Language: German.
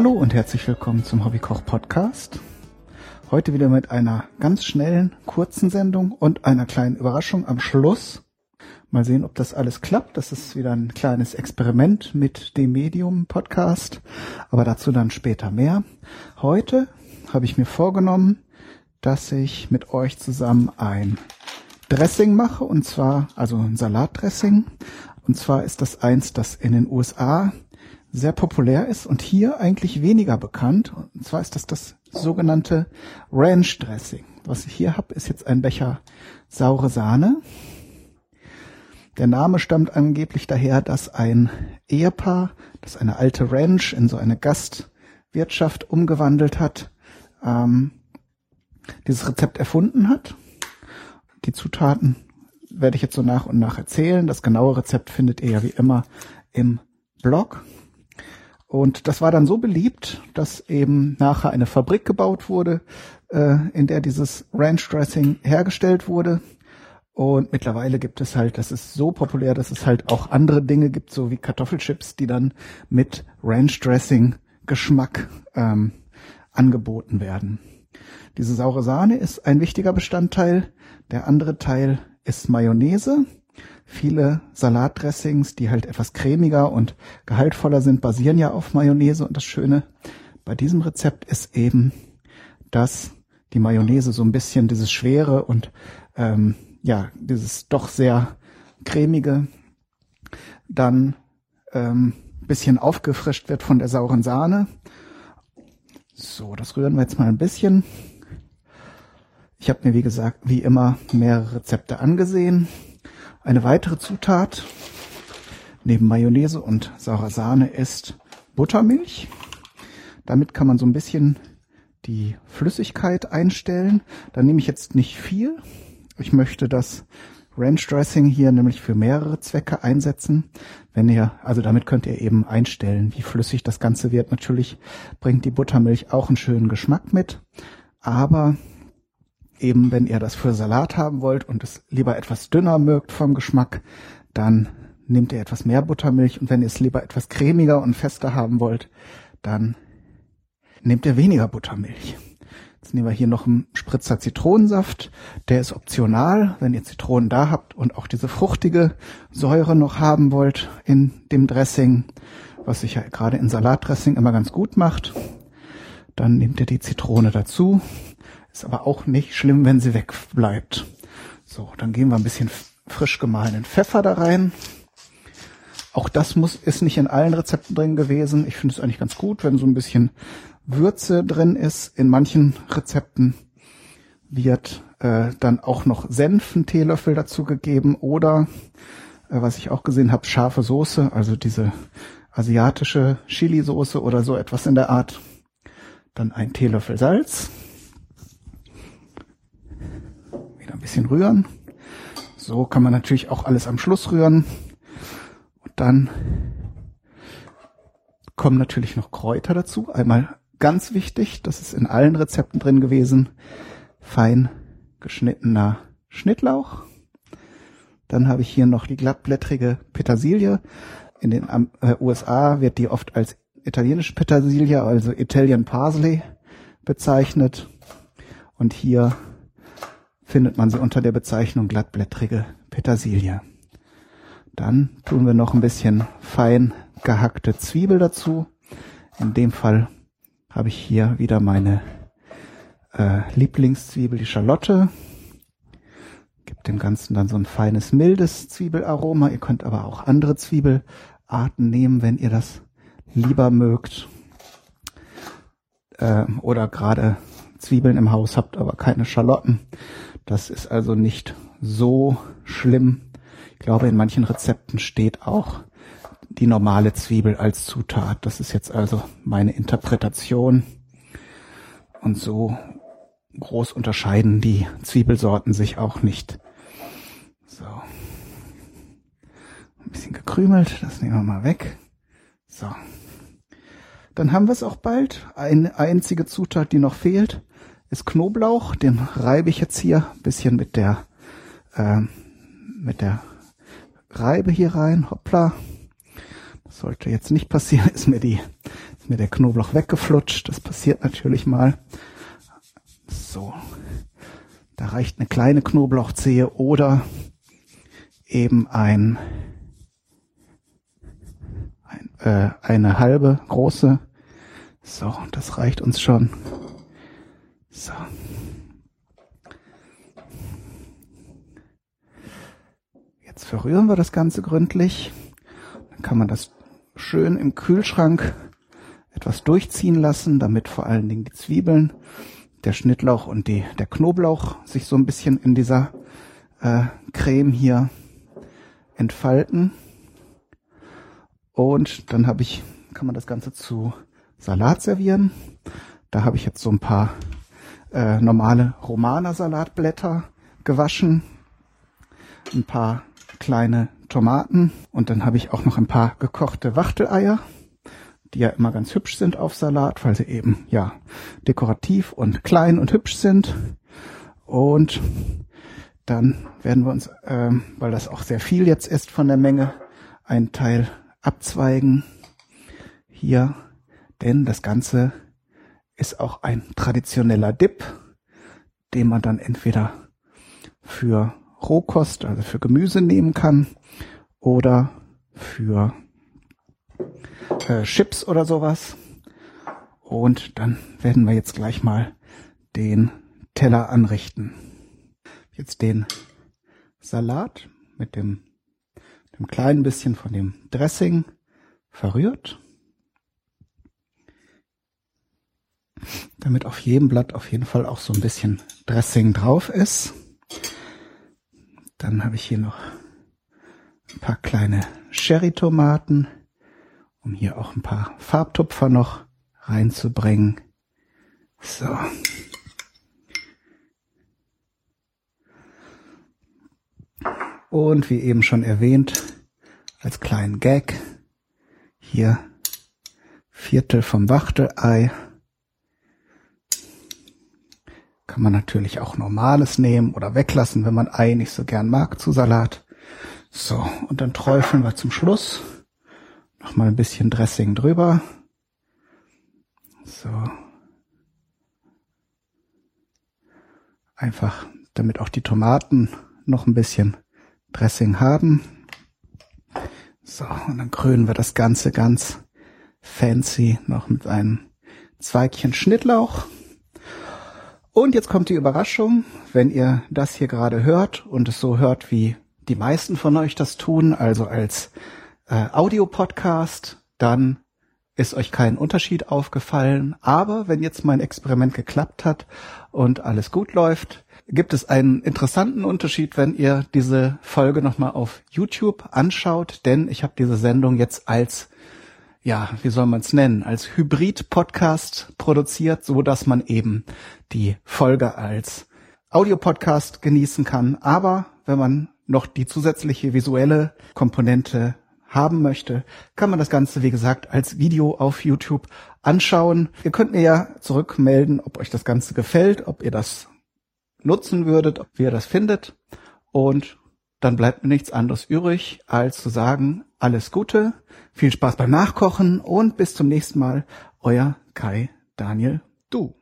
Hallo und herzlich willkommen zum Hobbykoch Podcast. Heute wieder mit einer ganz schnellen, kurzen Sendung und einer kleinen Überraschung am Schluss. Mal sehen, ob das alles klappt. Das ist wieder ein kleines Experiment mit dem Medium Podcast, aber dazu dann später mehr. Heute habe ich mir vorgenommen, dass ich mit euch zusammen ein Dressing mache und zwar also ein Salatdressing und zwar ist das eins, das in den USA sehr populär ist und hier eigentlich weniger bekannt. Und zwar ist das das sogenannte Ranch Dressing. Was ich hier habe, ist jetzt ein Becher saure Sahne. Der Name stammt angeblich daher, dass ein Ehepaar, das eine alte Ranch in so eine Gastwirtschaft umgewandelt hat, ähm, dieses Rezept erfunden hat. Die Zutaten werde ich jetzt so nach und nach erzählen. Das genaue Rezept findet ihr ja wie immer im Blog. Und das war dann so beliebt, dass eben nachher eine Fabrik gebaut wurde, äh, in der dieses Ranch Dressing hergestellt wurde. Und mittlerweile gibt es halt, das ist so populär, dass es halt auch andere Dinge gibt, so wie Kartoffelchips, die dann mit Ranch Dressing Geschmack ähm, angeboten werden. Diese saure Sahne ist ein wichtiger Bestandteil. Der andere Teil ist Mayonnaise. Viele Salatdressings, die halt etwas cremiger und gehaltvoller sind, basieren ja auf Mayonnaise. Und das Schöne bei diesem Rezept ist eben, dass die Mayonnaise so ein bisschen dieses schwere und ähm, ja dieses doch sehr cremige dann ähm, bisschen aufgefrischt wird von der sauren Sahne. So, das rühren wir jetzt mal ein bisschen. Ich habe mir, wie gesagt, wie immer mehrere Rezepte angesehen. Eine weitere Zutat neben Mayonnaise und saurer Sahne ist Buttermilch. Damit kann man so ein bisschen die Flüssigkeit einstellen. Da nehme ich jetzt nicht viel. Ich möchte das Ranch Dressing hier nämlich für mehrere Zwecke einsetzen. Wenn ihr, also damit könnt ihr eben einstellen, wie flüssig das Ganze wird. Natürlich bringt die Buttermilch auch einen schönen Geschmack mit. Aber eben wenn ihr das für Salat haben wollt und es lieber etwas dünner mögt vom Geschmack, dann nehmt ihr etwas mehr Buttermilch und wenn ihr es lieber etwas cremiger und fester haben wollt, dann nehmt ihr weniger Buttermilch. Jetzt nehmen wir hier noch einen Spritzer Zitronensaft. Der ist optional, wenn ihr Zitronen da habt und auch diese fruchtige Säure noch haben wollt in dem Dressing, was sich ja gerade in Salatdressing immer ganz gut macht. Dann nehmt ihr die Zitrone dazu ist aber auch nicht schlimm, wenn sie wegbleibt. So, dann geben wir ein bisschen frisch gemahlenen Pfeffer da rein. Auch das muss, ist nicht in allen Rezepten drin gewesen. Ich finde es eigentlich ganz gut, wenn so ein bisschen Würze drin ist. In manchen Rezepten wird äh, dann auch noch Senf, ein Teelöffel dazu gegeben oder, äh, was ich auch gesehen habe, scharfe Soße, also diese asiatische Chili-Soße oder so etwas in der Art. Dann ein Teelöffel Salz. Ein bisschen rühren. So kann man natürlich auch alles am Schluss rühren. Und dann kommen natürlich noch Kräuter dazu. Einmal ganz wichtig, das ist in allen Rezepten drin gewesen, fein geschnittener Schnittlauch. Dann habe ich hier noch die glattblättrige Petersilie. In den äh, USA wird die oft als italienische Petersilie, also Italian Parsley bezeichnet. Und hier findet man sie unter der Bezeichnung glattblättrige Petersilie. Dann tun wir noch ein bisschen fein gehackte Zwiebel dazu. In dem Fall habe ich hier wieder meine äh, Lieblingszwiebel, die Schalotte. Gibt dem Ganzen dann so ein feines, mildes Zwiebelaroma. Ihr könnt aber auch andere Zwiebelarten nehmen, wenn ihr das lieber mögt. Äh, oder gerade Zwiebeln im Haus habt, aber keine Schalotten. Das ist also nicht so schlimm. Ich glaube, in manchen Rezepten steht auch die normale Zwiebel als Zutat. Das ist jetzt also meine Interpretation. Und so groß unterscheiden die Zwiebelsorten sich auch nicht. So. Ein bisschen gekrümelt, das nehmen wir mal weg. So. Dann haben wir es auch bald. Eine einzige Zutat, die noch fehlt, ist Knoblauch. Den reibe ich jetzt hier ein bisschen mit der, äh, mit der Reibe hier rein. Hoppla. Das sollte jetzt nicht passieren. Ist mir die, ist mir der Knoblauch weggeflutscht. Das passiert natürlich mal. So. Da reicht eine kleine Knoblauchzehe oder eben ein, ein äh, eine halbe große. So, das reicht uns schon. So. Jetzt verrühren wir das Ganze gründlich. Dann kann man das schön im Kühlschrank etwas durchziehen lassen, damit vor allen Dingen die Zwiebeln, der Schnittlauch und die, der Knoblauch sich so ein bisschen in dieser äh, Creme hier entfalten. Und dann habe ich, kann man das Ganze zu Salat servieren. Da habe ich jetzt so ein paar äh, normale Romana-Salatblätter gewaschen, ein paar kleine Tomaten und dann habe ich auch noch ein paar gekochte Wachteleier, die ja immer ganz hübsch sind auf Salat, weil sie eben ja dekorativ und klein und hübsch sind. Und dann werden wir uns, ähm, weil das auch sehr viel jetzt ist von der Menge, einen Teil abzweigen hier, denn das Ganze ist auch ein traditioneller Dip, den man dann entweder für Rohkost, also für Gemüse nehmen kann oder für äh, Chips oder sowas. Und dann werden wir jetzt gleich mal den Teller anrichten. Jetzt den Salat mit dem, dem kleinen bisschen von dem Dressing verrührt. Damit auf jedem Blatt auf jeden Fall auch so ein bisschen Dressing drauf ist. Dann habe ich hier noch ein paar kleine Cherry-Tomaten, um hier auch ein paar Farbtupfer noch reinzubringen. So. Und wie eben schon erwähnt, als kleinen Gag hier Viertel vom Wachtelei Kann man natürlich auch normales nehmen oder weglassen, wenn man Ei nicht so gern mag zu Salat. So, und dann träufeln wir zum Schluss nochmal ein bisschen Dressing drüber. So. Einfach, damit auch die Tomaten noch ein bisschen Dressing haben. So, und dann krönen wir das Ganze ganz fancy noch mit einem Zweigchen Schnittlauch. Und jetzt kommt die Überraschung, wenn ihr das hier gerade hört und es so hört, wie die meisten von euch das tun, also als äh, Audio-Podcast, dann ist euch kein Unterschied aufgefallen. Aber wenn jetzt mein Experiment geklappt hat und alles gut läuft, gibt es einen interessanten Unterschied, wenn ihr diese Folge nochmal auf YouTube anschaut, denn ich habe diese Sendung jetzt als ja, wie soll man es nennen, als Hybrid-Podcast produziert, so dass man eben die Folge als Audiopodcast genießen kann. Aber wenn man noch die zusätzliche visuelle Komponente haben möchte, kann man das Ganze, wie gesagt, als Video auf YouTube anschauen. Ihr könnt mir ja zurückmelden, ob euch das Ganze gefällt, ob ihr das nutzen würdet, wie ihr das findet. Und dann bleibt mir nichts anderes übrig, als zu sagen, alles Gute, viel Spaß beim Nachkochen und bis zum nächsten Mal, euer Kai Daniel Du.